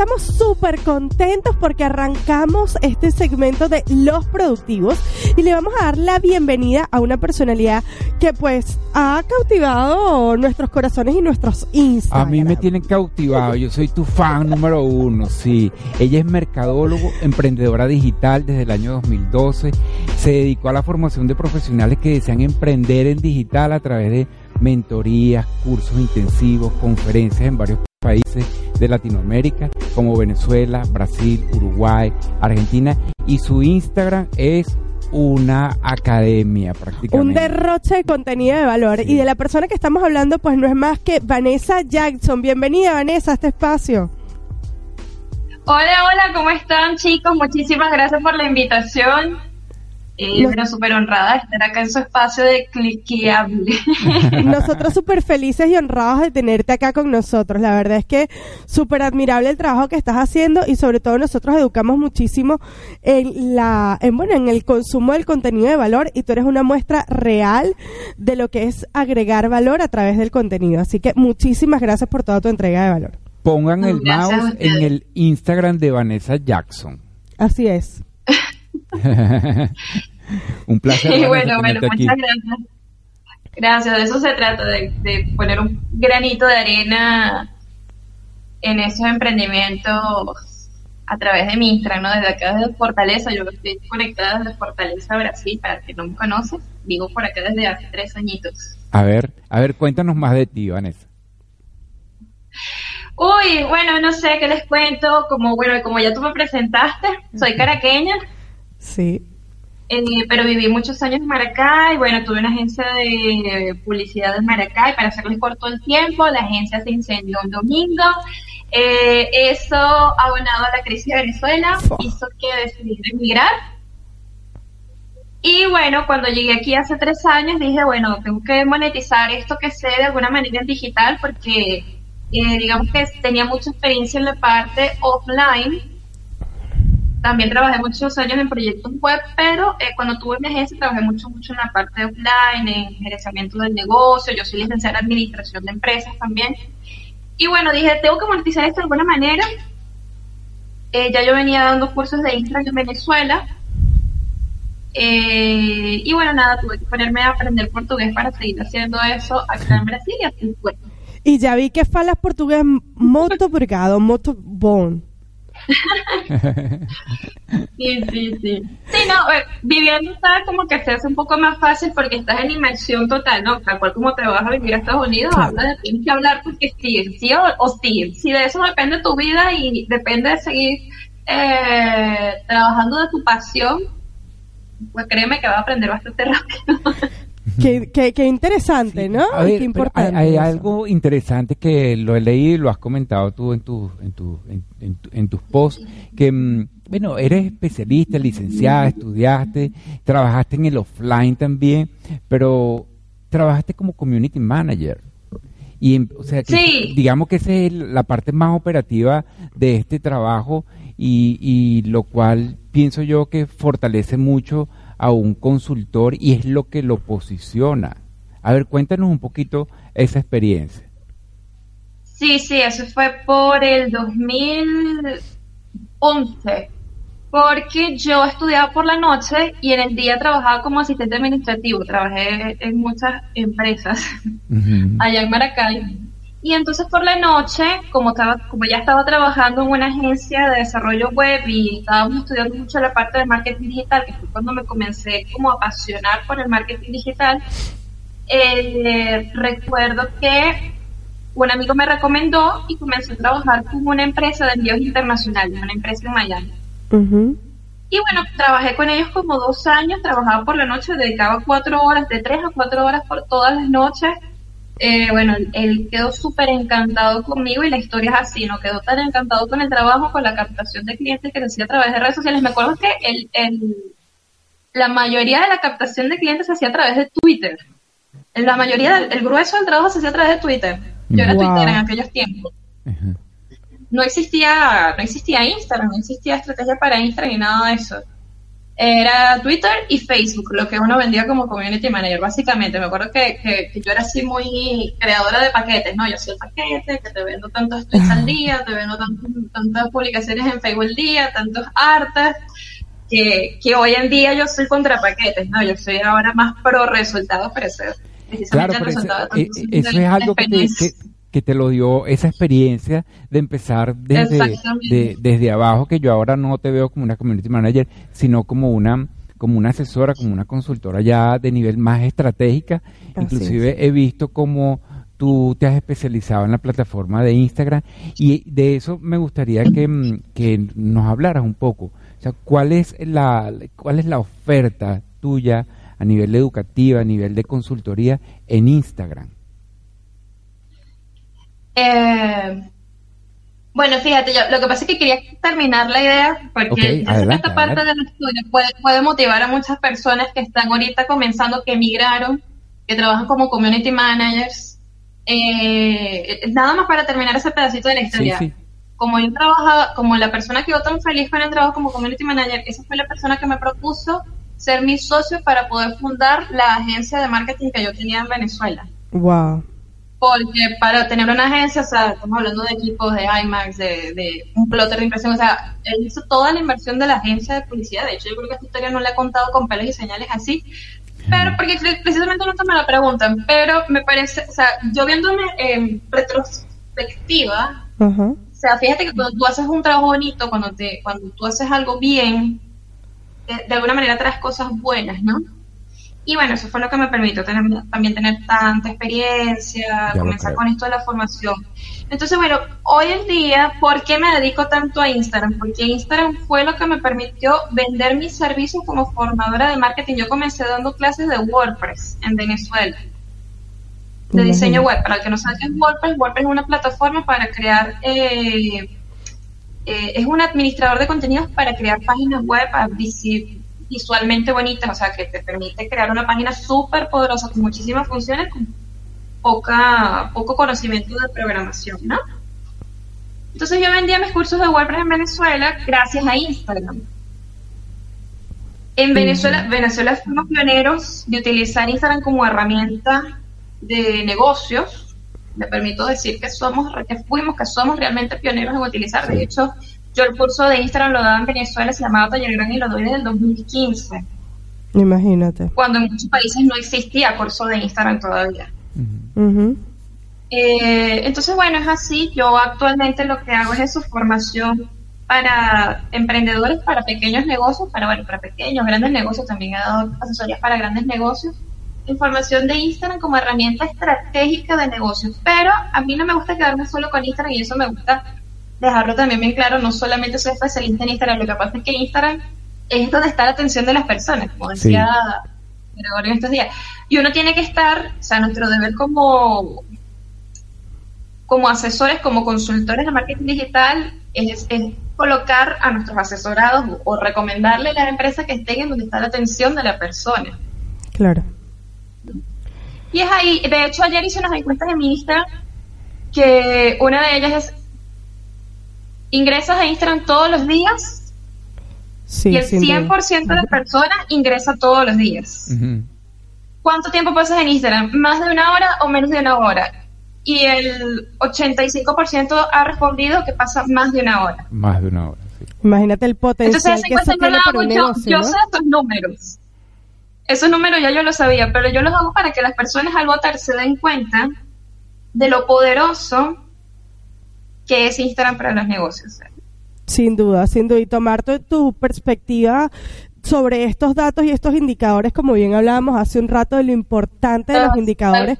Estamos súper contentos porque arrancamos este segmento de los productivos y le vamos a dar la bienvenida a una personalidad que pues ha cautivado nuestros corazones y nuestros Instagram. A mí me tienen cautivado, yo soy tu fan número uno, sí. Ella es mercadólogo, emprendedora digital desde el año 2012. Se dedicó a la formación de profesionales que desean emprender en digital a través de mentorías, cursos intensivos, conferencias en varios países de Latinoamérica, como Venezuela, Brasil, Uruguay, Argentina, y su Instagram es una academia prácticamente. Un derroche de contenido de valor. Sí. Y de la persona que estamos hablando, pues no es más que Vanessa Jackson. Bienvenida, Vanessa, a este espacio. Hola, hola, ¿cómo están chicos? Muchísimas gracias por la invitación. Eh, bueno, súper honrada de estar acá en su espacio de cliqueable. Nosotros súper felices y honrados de tenerte acá con nosotros. La verdad es que súper admirable el trabajo que estás haciendo y sobre todo nosotros educamos muchísimo en la, en, bueno, en el consumo del contenido de valor y tú eres una muestra real de lo que es agregar valor a través del contenido. Así que muchísimas gracias por toda tu entrega de valor. Pongan el Gracias mouse en el Instagram de Vanessa Jackson. Así es. un placer. Y bueno, bueno, tenerte aquí. muchas gracias. Gracias, de eso se trata, de, de poner un granito de arena en esos emprendimientos a través de mi Instagram, ¿no? Desde acá desde Fortaleza, yo estoy conectada desde Fortaleza, Brasil, para que no me conoce, vivo por acá desde hace tres añitos. A ver, a ver, cuéntanos más de ti, Vanessa. Uy, bueno, no sé qué les cuento, como bueno, como ya tú me presentaste, soy caraqueña, Sí. Eh, pero viví muchos años en Maracay, bueno, tuve una agencia de publicidad en Maracay, para hacerles corto el tiempo, la agencia se incendió un domingo, eh, eso abonado a la crisis de Venezuela, hizo que decidiera emigrar. Y bueno, cuando llegué aquí hace tres años dije, bueno, tengo que monetizar esto que sé de alguna manera en digital porque eh, digamos que tenía mucha experiencia en la parte offline. También trabajé muchos años en proyectos web, pero eh, cuando tuve mi agencia trabajé mucho, mucho en la parte offline, en gerenciamiento del negocio. Yo soy licenciada en administración de empresas también. Y bueno, dije, tengo que monetizar esto de alguna manera. Eh, ya yo venía dando cursos de Instagram en Venezuela. Eh, y bueno, nada, tuve que ponerme a aprender portugués para seguir haciendo eso acá en Brasil y así fue. E já vi que falas português muito obrigado, muito bom. Sí, sí, sí. Sí, no, eh, viviendo está como que se hace un poco más fácil porque estás en inmersión total, ¿no? Tal cual como te vas a vivir a Estados Unidos, Claro. hablas de tienes que hablar porque sí, sí o, o sí. Si de eso depende tu vida y depende de seguir eh, trabajando de tu pasión, pues créeme que vas a aprender bastante rápido. Qué, qué, qué interesante, ¿no? A ver, qué importante. hay, algo interesante que lo he leído y lo has comentado tú en, tu, en, tu, en, en tu- en tus posts, que, mm, bueno, eres especialista, licenciada, estudiaste, trabajaste en el offline también, pero trabajaste como community manager. Y, en- o sea, que Sí. digamos que esa es la parte más operativa de este trabajo y, y lo cual pienso yo que fortalece mucho a un consultor y es lo que lo posiciona. A ver, cuéntanos un poquito esa experiencia. Sí, sí, eso fue por el 2011, porque yo estudiaba por la noche y en el día trabajaba como asistente administrativo, trabajé en muchas empresas allá en Maracay. Y entonces por la noche, como estaba, como ya estaba trabajando en una agencia de desarrollo web y estábamos estudiando mucho la parte de marketing digital, que fue cuando me comencé como a apasionar por el marketing digital, eh, recuerdo que un amigo me recomendó y comencé a trabajar con una empresa de envíos internacionales, una empresa en Miami. Y bueno, trabajé con ellos como dos años, trabajaba por la noche, dedicaba cuatro horas, de tres a cuatro horas por todas las noches. Eh, bueno, él quedó súper encantado conmigo y la historia es así, ¿no? Quedó tan encantado con el trabajo, con la captación de clientes que lo hacía a través de redes sociales. Me acuerdo que el, el, la mayoría de la captación de clientes se hacía a través de Twitter. La mayoría, del, el grueso del trabajo se hacía a través de Twitter. Yo era Wow. Twitter en aquellos tiempos no existía, no existía Instagram, no existía estrategia para Instagram ni nada de eso. Era Twitter y Facebook, lo que uno vendía como community manager, básicamente. Me acuerdo que, que, que yo era así muy creadora de paquetes, ¿no? Yo hacía el paquete, que te vendo tantos tweets al día, te vendo tantos- tantas publicaciones en Facebook al día, tantos artes, que, que hoy en día yo soy contra paquetes, ¿no? Yo soy ahora más pro resultados, pero eso es Claro, precisamente el pero eso, resultado de eh, tantos eso es algo que. Que, te lo dio esa experiencia de empezar desde, de- desde abajo, que yo ahora no te veo como una community manager, sino como una como una asesora, como una consultora ya de nivel más estratégica. Así Inclusive he visto como tú te has especializado en la plataforma de Instagram y de eso me gustaría que, mm, que nos hablaras un poco. O sea, ¿cuál es la, cuál es la oferta tuya a nivel educativo, a nivel de consultoría en Instagram? Eh, bueno, fíjate, yo, lo que pasa es que quería terminar la idea porque Ok, yo sé que adelante, esta parte adelante. del estudio puede, puede motivar a muchas personas que están ahorita comenzando, que emigraron, que trabajan como community managers. Eh, nada más para terminar ese pedacito de la historia. sí. Como yo trabajaba, como la persona que yo tan feliz con el trabajo como community manager, esa fue la persona que me propuso ser mi socio para poder fundar la agencia de marketing que yo tenía en Venezuela. Wow. Porque para tener una agencia, o sea, estamos hablando de equipos de IMAX, de, de un plotter de impresión, o sea, él hizo toda la inversión de la agencia de publicidad. De hecho, yo creo que esta historia no la he contado con pelos y señales así. Pero, porque pre- precisamente nunca me la preguntan, pero me parece, o sea, yo viéndome en retrospectiva, o sea, fíjate que cuando tú haces un trabajo bonito, cuando te, cuando tú haces algo bien, de, de alguna manera traes cosas buenas, ¿no? Y bueno, eso fue lo que me permitió tener, también tener tanta experiencia, Ya comenzar con esto de la formación. Entonces, bueno, hoy en día, ¿por qué me dedico tanto a Instagram? Porque Instagram fue lo que me permitió vender mis servicios como formadora de marketing. Yo comencé dando clases de WordPress en Venezuela de diseño web. Para el que no sabe qué es WordPress, WordPress es una plataforma para crear, eh, eh, es un administrador de contenidos para crear páginas web ah, visi- visualmente bonitas, o sea, que te permite crear una página súper poderosa con muchísimas funciones, con poca, poco conocimiento de programación, ¿no? Entonces yo vendía mis cursos de WordPress en Venezuela gracias a Instagram. En Venezuela, Venezuela fuimos pioneros de utilizar Instagram como herramienta de negocios. Me permito decir que somos, que fuimos, que somos realmente pioneros en utilizar. De hecho, yo el curso de Instagram lo daba en Venezuela, se llamaba Taller Gran y lo doy desde el 2015, Imagínate. cuando en muchos países no existía curso de Instagram todavía. Eh, entonces, bueno, es así. Yo actualmente lo que hago es eso, formación para emprendedores, para pequeños negocios, para, bueno, para pequeños, grandes negocios. También he dado asesorías para grandes negocios. Información de Instagram como herramienta estratégica de negocios. Pero a mí no me gusta quedarme solo con Instagram y eso me gusta dejarlo también bien claro. No solamente soy especialista en Instagram, lo que pasa es que Instagram es donde está la atención de las personas, como Sí. decía Gregorio en estos días. Y uno tiene que estar, o sea, nuestro deber como como asesores, como consultores de marketing digital, es, es colocar a nuestros asesorados o, o recomendarle a las empresas que estén en donde está la atención de la persona. Claro. Y es ahí, de hecho ayer hice unas encuestas en mi Instagram que una de ellas es ingresas a Instagram todos los días Sí, y el sin duda. 100% de las personas ingresa todos los días. ¿Cuánto tiempo pasas en Instagram? ¿Más de una hora o menos de una hora? Y el 85% ha respondido que pasa más de una hora. Más de una hora, sí. Imagínate el potencial Entonces esa que encuesta eso yo tiene la para hago, un yo, negocio, yo ¿no? sé estos números. Esos números ya yo lo sabía, pero yo los hago para que las personas al votar se den cuenta de lo poderoso que es Instagram para los negocios. Sin duda, sin duda. Y tomar tu, tu perspectiva sobre estos datos y estos indicadores, como bien hablábamos hace un rato de lo importante de los Tal indicadores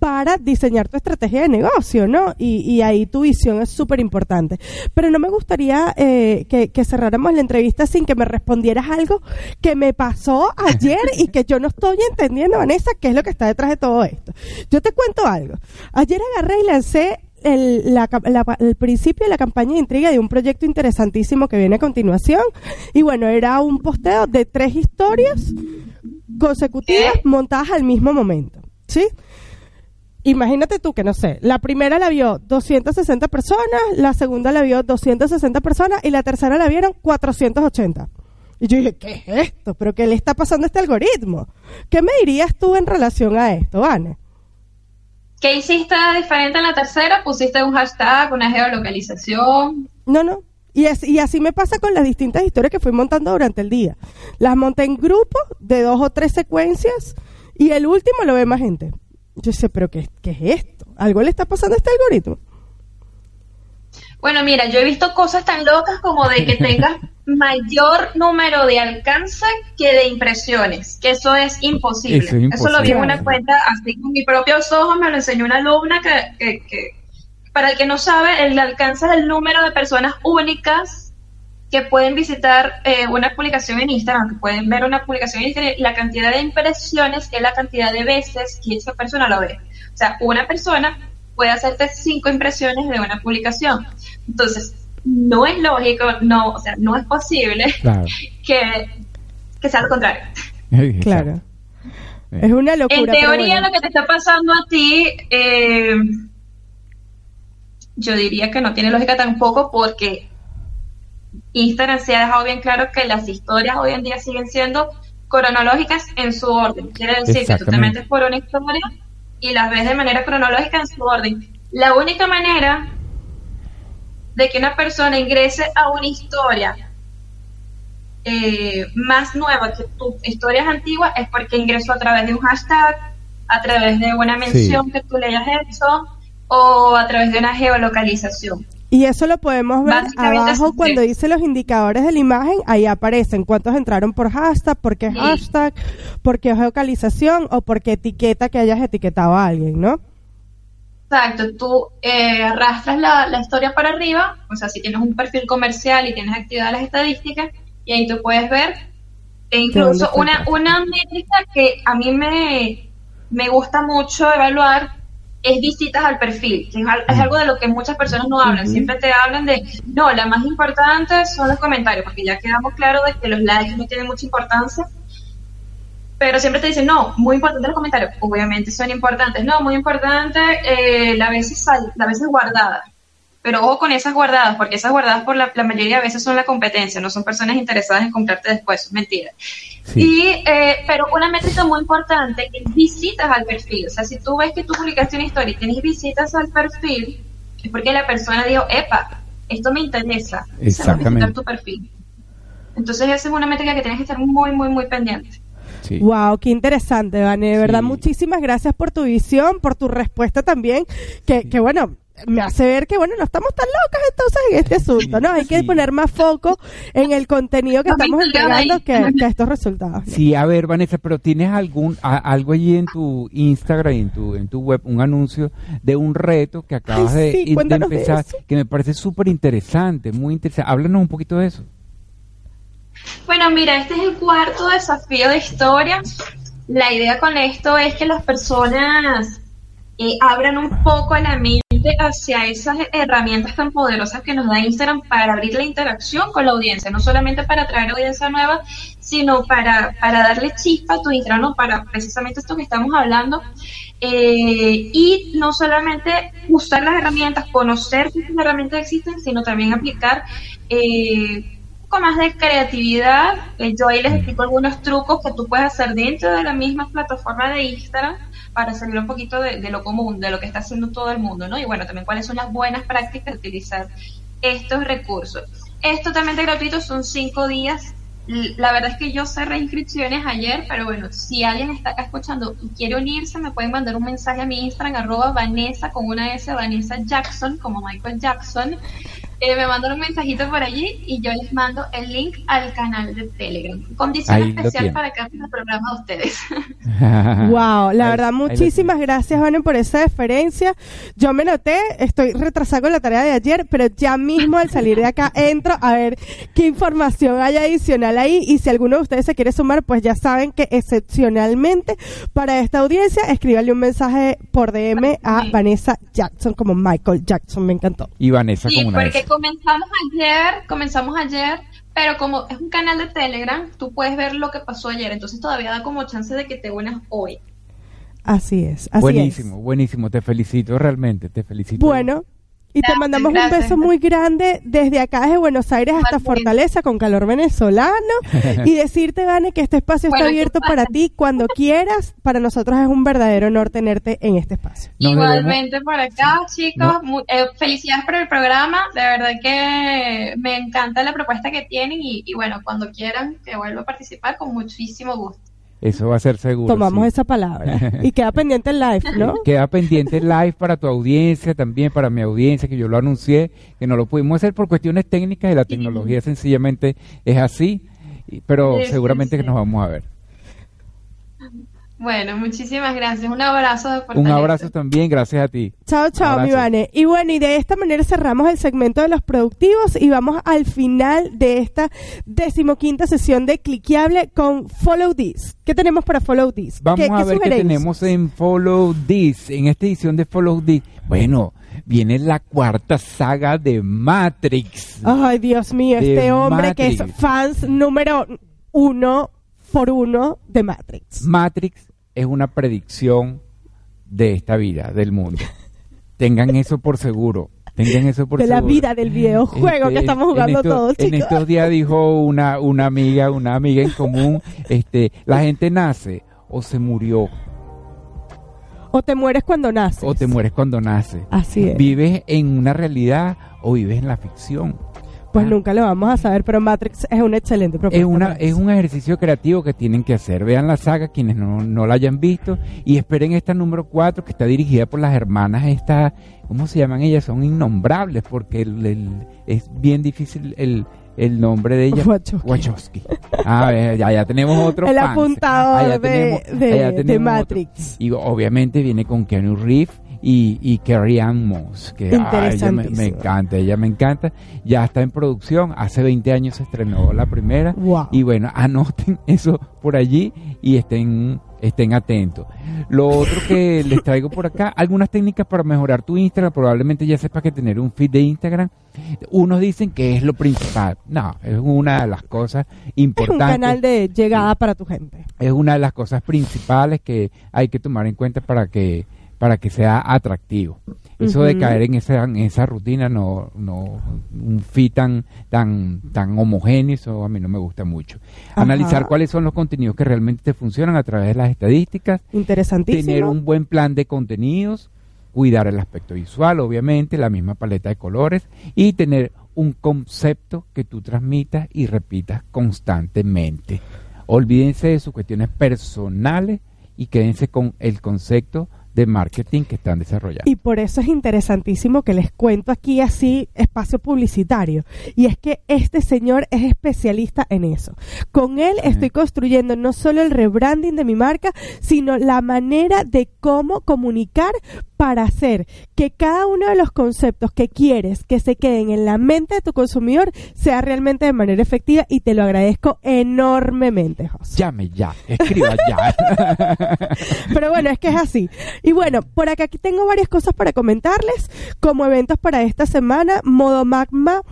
para diseñar tu estrategia de negocio, ¿no? Y, y ahí tu visión es súper importante. Pero no me gustaría eh, que, que cerráramos la entrevista sin que me respondieras algo que me pasó ayer y que yo no estoy entendiendo, Vanessa, qué es lo que está detrás de todo esto. Yo te cuento algo. Ayer agarré y lancé el, la la- el principio de la campaña de intriga de un proyecto interesantísimo que viene a continuación. Y bueno, era un posteo de tres historias consecutivas montadas al mismo momento. ¿Sí? Imagínate tú que no sé, la primera la vio 260 personas, la segunda la vio 260 personas y la tercera la vieron 480. Y yo dije, ¿qué es esto? ¿Pero qué le está pasando a este algoritmo? ¿Qué me dirías tú en relación a esto, Vane? ¿Qué hiciste diferente en la tercera? Pusiste un hashtag, una geolocalización. No, no. Y, es- y así me pasa con las distintas historias que fui montando durante el día. Las monté en grupos de dos o tres secuencias y el último lo ve más gente. Yo sé, pero qué, ¿qué es esto? ¿Algo le está pasando a este algoritmo? Bueno, mira, yo he visto cosas tan locas como de que tengas mayor número de alcance que de impresiones, que eso es imposible. Eso es Eso, lo vi en una cuenta así con mis propios ojos, me lo enseñó una alumna que, que- que- para el que no sabe, el alcance es el número de personas únicas que pueden visitar eh, una publicación en Instagram, que pueden ver una publicación en Instagram, la cantidad de impresiones es la cantidad de veces que esa persona lo ve. O sea, una persona puede hacerte cinco impresiones de una publicación. Entonces, no es lógico, no, o sea, no es posible Claro. que, que sea lo contrario. Claro. Es una locura. En teoría, bueno. lo que te está pasando a ti, eh, yo diría que no tiene lógica tampoco porque Instagram se ha dejado bien claro que las historias hoy en día siguen siendo cronológicas en su orden. Quiere decir que tú te metes por una historia y las ves de manera cronológica en su orden. La única manera de que una persona ingrese a una historia eh, más nueva que tus historias antiguas es porque ingresó a través de un hashtag, a través de una mención que tú le hayas hecho o a través de una geolocalización. Y eso lo podemos ver Básicamente abajo cuando dice los indicadores de la imagen, ahí aparecen cuántos entraron por hashtag, por qué Sí. hashtag, por qué geocalización o por qué etiqueta que hayas etiquetado a alguien, ¿no? Exacto, tú eh, arrastras la, la historia para arriba, o sea, si tienes un perfil comercial y tienes activadas las estadísticas, y ahí tú puedes ver, e incluso una, una métrica que a mí me, me gusta mucho evaluar es visitas al perfil, que es, es algo de lo que muchas personas no hablan, siempre te hablan de, no, la más importante son los comentarios, porque ya quedamos claros de que los likes no tienen mucha importancia, pero siempre te dicen, no, muy importante los comentarios. Obviamente son importantes. No, muy importante eh, la veces la veces guardada. Pero ojo con esas guardadas, porque esas guardadas por la, la mayoría de veces son la competencia, no son personas interesadas en comprarte después, es mentira. Sí. Y, eh, pero una métrica muy importante es visitas al perfil. O sea, si tú ves que tú publicaste una historia y tienes visitas al perfil, es porque la persona dijo, epa, esto me interesa. O sea, Exactamente. tu perfil. Entonces esa es una métrica que tienes que estar muy, muy, muy pendiente. Sí. Wow, qué interesante, Vane. De verdad, Sí. muchísimas gracias por tu visión, por tu respuesta también, que, que bueno, me hace ver que bueno, no estamos tan locas entonces en este asunto, ¿no? Hay que Sí. poner más foco en el contenido que estamos entregando que, que estos resultados. Sí, a ver, Vanessa, pero tienes algún a- algo allí en tu Instagram y en tu en tu web, un anuncio de un reto que acabas Ay, sí, de, empezar, que me parece súper interesante, muy interesante. Háblanos un poquito de eso. Bueno, mira, este es el cuarto desafío de historia. La idea con esto es que las personas eh, abran un poco la mente hacia esas herramientas tan poderosas que nos da Instagram para abrir la interacción con la audiencia, no solamente para atraer audiencia nueva, sino para, para darle chispa a tu Instagram, ¿no? para precisamente esto que estamos hablando. Eh, y no solamente usar las herramientas, conocer estas herramientas existen, sino también aplicar eh, poco más de creatividad. Eh, yo ahí les explico algunos trucos que tú puedes hacer dentro de la misma plataforma de Instagram para salir un poquito de, de lo común, de lo que está haciendo todo el mundo, ¿no? Y bueno, también cuáles son las buenas prácticas de utilizar estos recursos. Es totalmente gratuito, son cinco días. La verdad es que yo cerré inscripciones ayer, pero bueno, si alguien está acá escuchando y quiere unirse, me pueden mandar un mensaje a mi Instagram, arroba Vanessa con una S, Vanessa Jackson, como Michael Jackson. Eh, me mandan un mensajito por allí y yo les mando el link al canal de Telegram. Condición Ahí especial para el programa de ustedes. Wow, la Ahí- verdad, muchísimas gracias, Vane, por esa deferencia. Yo me noté, estoy retrasada con la tarea de ayer, pero ya mismo al salir de acá entro a ver qué información hay adicional ahí y si alguno de ustedes se quiere sumar, pues ya saben que excepcionalmente para esta audiencia, escríbanle un mensaje por DM a Sí. Vanessa Jackson como Michael Jackson, me encantó. y Vanessa Sí, con una porque S. comenzamos ayer, comenzamos ayer, pero como es un canal de Telegram, tú puedes ver lo que pasó ayer, entonces todavía da como chance de que te unas hoy. Así es, así buenísimo, es. buenísimo, te felicito realmente, te felicito. Bueno, y te Gracias, mandamos un beso muy grande desde acá, desde Buenos Aires hasta. Fortaleza con calor venezolano y decirte, Vane, que este espacio está Bueno, ¿qué abierto para ti cuando quieras. Para nosotros es un verdadero honor tenerte en este espacio. Nos Igualmente por acá, chicos, No. eh, felicidades por el programa, de verdad que me encanta la propuesta que tienen y, y bueno, cuando quieran que vuelva a participar, con muchísimo gusto. Eso va a ser seguro. Tomamos sí. esa palabra. Y queda pendiente el live, ¿no? Queda pendiente el live para tu audiencia, también para mi audiencia, que yo lo anuncié, que no lo pudimos hacer por cuestiones técnicas y la tecnología sencillamente es así, pero seguramente que nos vamos a ver. Bueno, muchísimas gracias. Un abrazo de Un fortaleza. abrazo también, gracias a ti. Chao, chao, mi. Vane. Y bueno, y de esta manera cerramos el segmento de los productivos y vamos al final de esta decimoquinta sesión de Cliqueable con Follow This. ¿Qué tenemos para Follow This? Vamos ¿Qué- a qué ver qué tenemos en Follow This, en esta edición de Follow This. Bueno, viene la cuarta saga de Matrix. Ay, Dios mío, De este hombre que es fans número uno por uno de Matrix. Matrix es una predicción de esta vida, del mundo. Tengan eso por seguro. Tengan eso por de la seguro. vida del videojuego Este, que estamos en jugando todos, En estos días dijo una, una amiga, una amiga en común, este, la gente nace o se murió O te mueres cuando naces. o te mueres cuando nace. Así es. ¿Vives en una realidad o vives en la ficción? Pues Ah. nunca lo vamos a saber, pero Matrix es una excelente propuesta. Es, una, es un ejercicio creativo que tienen que hacer. Vean la saga quienes no, no la hayan visto y esperen esta número 4 que está dirigida por las hermanas esta, ¿cómo se llaman ellas? Son innombrables porque el- el- es bien difícil el, el nombre de ellas. Wachowski. Wachowski. Ah, ya, ya tenemos otro El fans. apuntador Ah, de- tenemos- de- otro. Matrix. Y obviamente viene con Keanu Reeves y, y Carrie Ann Moss, que ella me, encanta, ella me encanta. Ya está en producción, hace 20 años se estrenó la primera. Wow. Y bueno, anoten eso por allí y estén, estén atentos. Lo otro que les traigo por acá, algunas técnicas para mejorar tu Instagram. Probablemente ya sepas que tener un feed de Instagram, unos dicen que es lo principal. No, es una de las cosas Es importantes. un canal de llegada para tu gente. es una de las cosas principales que hay que tomar en cuenta para que para que sea atractivo. Eso de caer en esa, en esa rutina, no, no, un feed tan, tan, tan homogéneo, eso a mí no me gusta mucho. Ajá. Analizar cuáles son los contenidos que realmente te funcionan a través de las estadísticas, Interesantísimo. tener un buen plan de contenidos, cuidar el aspecto visual, obviamente, la misma paleta de colores y tener un concepto que tú transmitas y repitas constantemente. Olvídense de sus cuestiones personales y quédense con el concepto de marketing que están desarrollando. Y por eso es interesantísimo que les cuento aquí así espacio publicitario. Y es que este señor es especialista en eso. Con él estoy construyendo no solo el rebranding de mi marca, sino la manera de cómo comunicar para hacer que cada uno de los conceptos que quieres que se queden en la mente de tu consumidor sea realmente de manera efectiva y te lo agradezco enormemente, José. Llame ya, escriba ya. Pero bueno, es que es así. Y bueno, por acá aquí tengo varias cosas para comentarles. Como eventos para esta semana, Modo Magma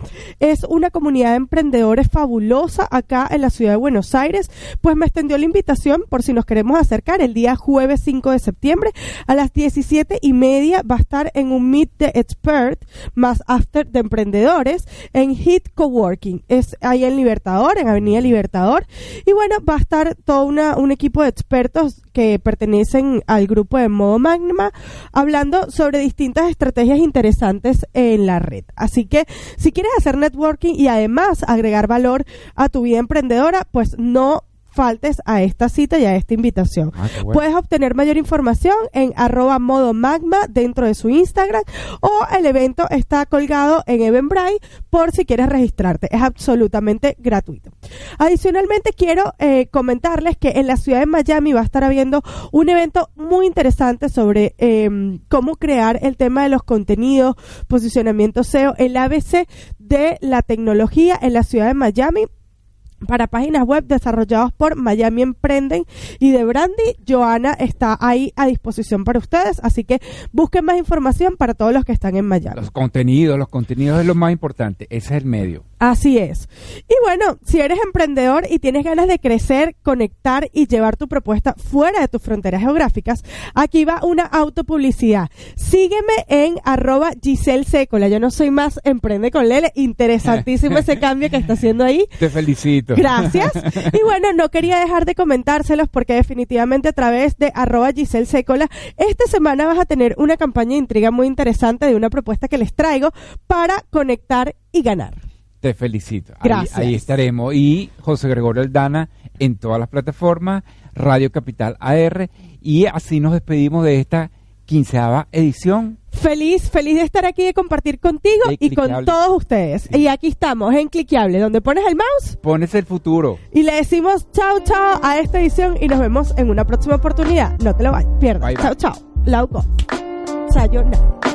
es una comunidad de emprendedores fabulosa acá en la ciudad de Buenos Aires. Pues me extendió la invitación por si nos queremos acercar el día jueves 5 de septiembre a las 17 y media va a estar en un Meet the Expert más After de emprendedores en Hit Coworking. Es ahí en Libertador, en Avenida Libertador. Y bueno, va a estar todo una, un equipo de expertos que pertenecen al grupo de Modo Magma hablando sobre distintas estrategias interesantes en la red. Así que si quieres hacer networking y además agregar valor a tu vida emprendedora, pues no faltes a esta cita y a esta invitación. Ah, bueno. Puedes obtener mayor información en arroba modo magma dentro de su Instagram o el evento está colgado en Eventbrite por si quieres registrarte. Es absolutamente gratuito. Adicionalmente quiero eh, comentarles que en la ciudad de Miami va a estar habiendo un evento muy interesante sobre eh, cómo crear el tema de los contenidos, posicionamiento SEO, el ABC de la tecnología en la ciudad de Miami para páginas web desarrollados por Miami Emprenden y de Brandy. Joana está ahí a disposición para ustedes, así que busquen más información para todos los que están en Miami. Los contenidos, los contenidos es lo más importante, ese es el medio. Así es. Y bueno, si eres emprendedor y tienes ganas de crecer, conectar y llevar tu propuesta fuera de tus fronteras geográficas, aquí va una autopublicidad. Sígueme en arroba Giselle Secola. Yo no soy más Emprende con Lele. Interesantísimo ese cambio que está haciendo ahí. Te felicito. Gracias. Y bueno, no quería dejar de comentárselos porque definitivamente a través de arroba Giselle Secola, esta semana vas a tener una campaña de intriga muy interesante de una propuesta que les traigo para conectar y ganar. Te felicito. Gracias. Ahí, estaremos. Y José Gregorio Aldana en todas las plataformas, Radio Capital AR. Y así nos despedimos de esta quinceava edición. Feliz, feliz de estar aquí, de compartir contigo De y con todos ustedes. Sí. Y aquí estamos, en Cliqueable, donde pones el mouse Pones el futuro. y le decimos chao, chao a esta edición y nos vemos en una próxima oportunidad. No te lo vayas, pierdas. Chao, chao. Lauco. Sayonara.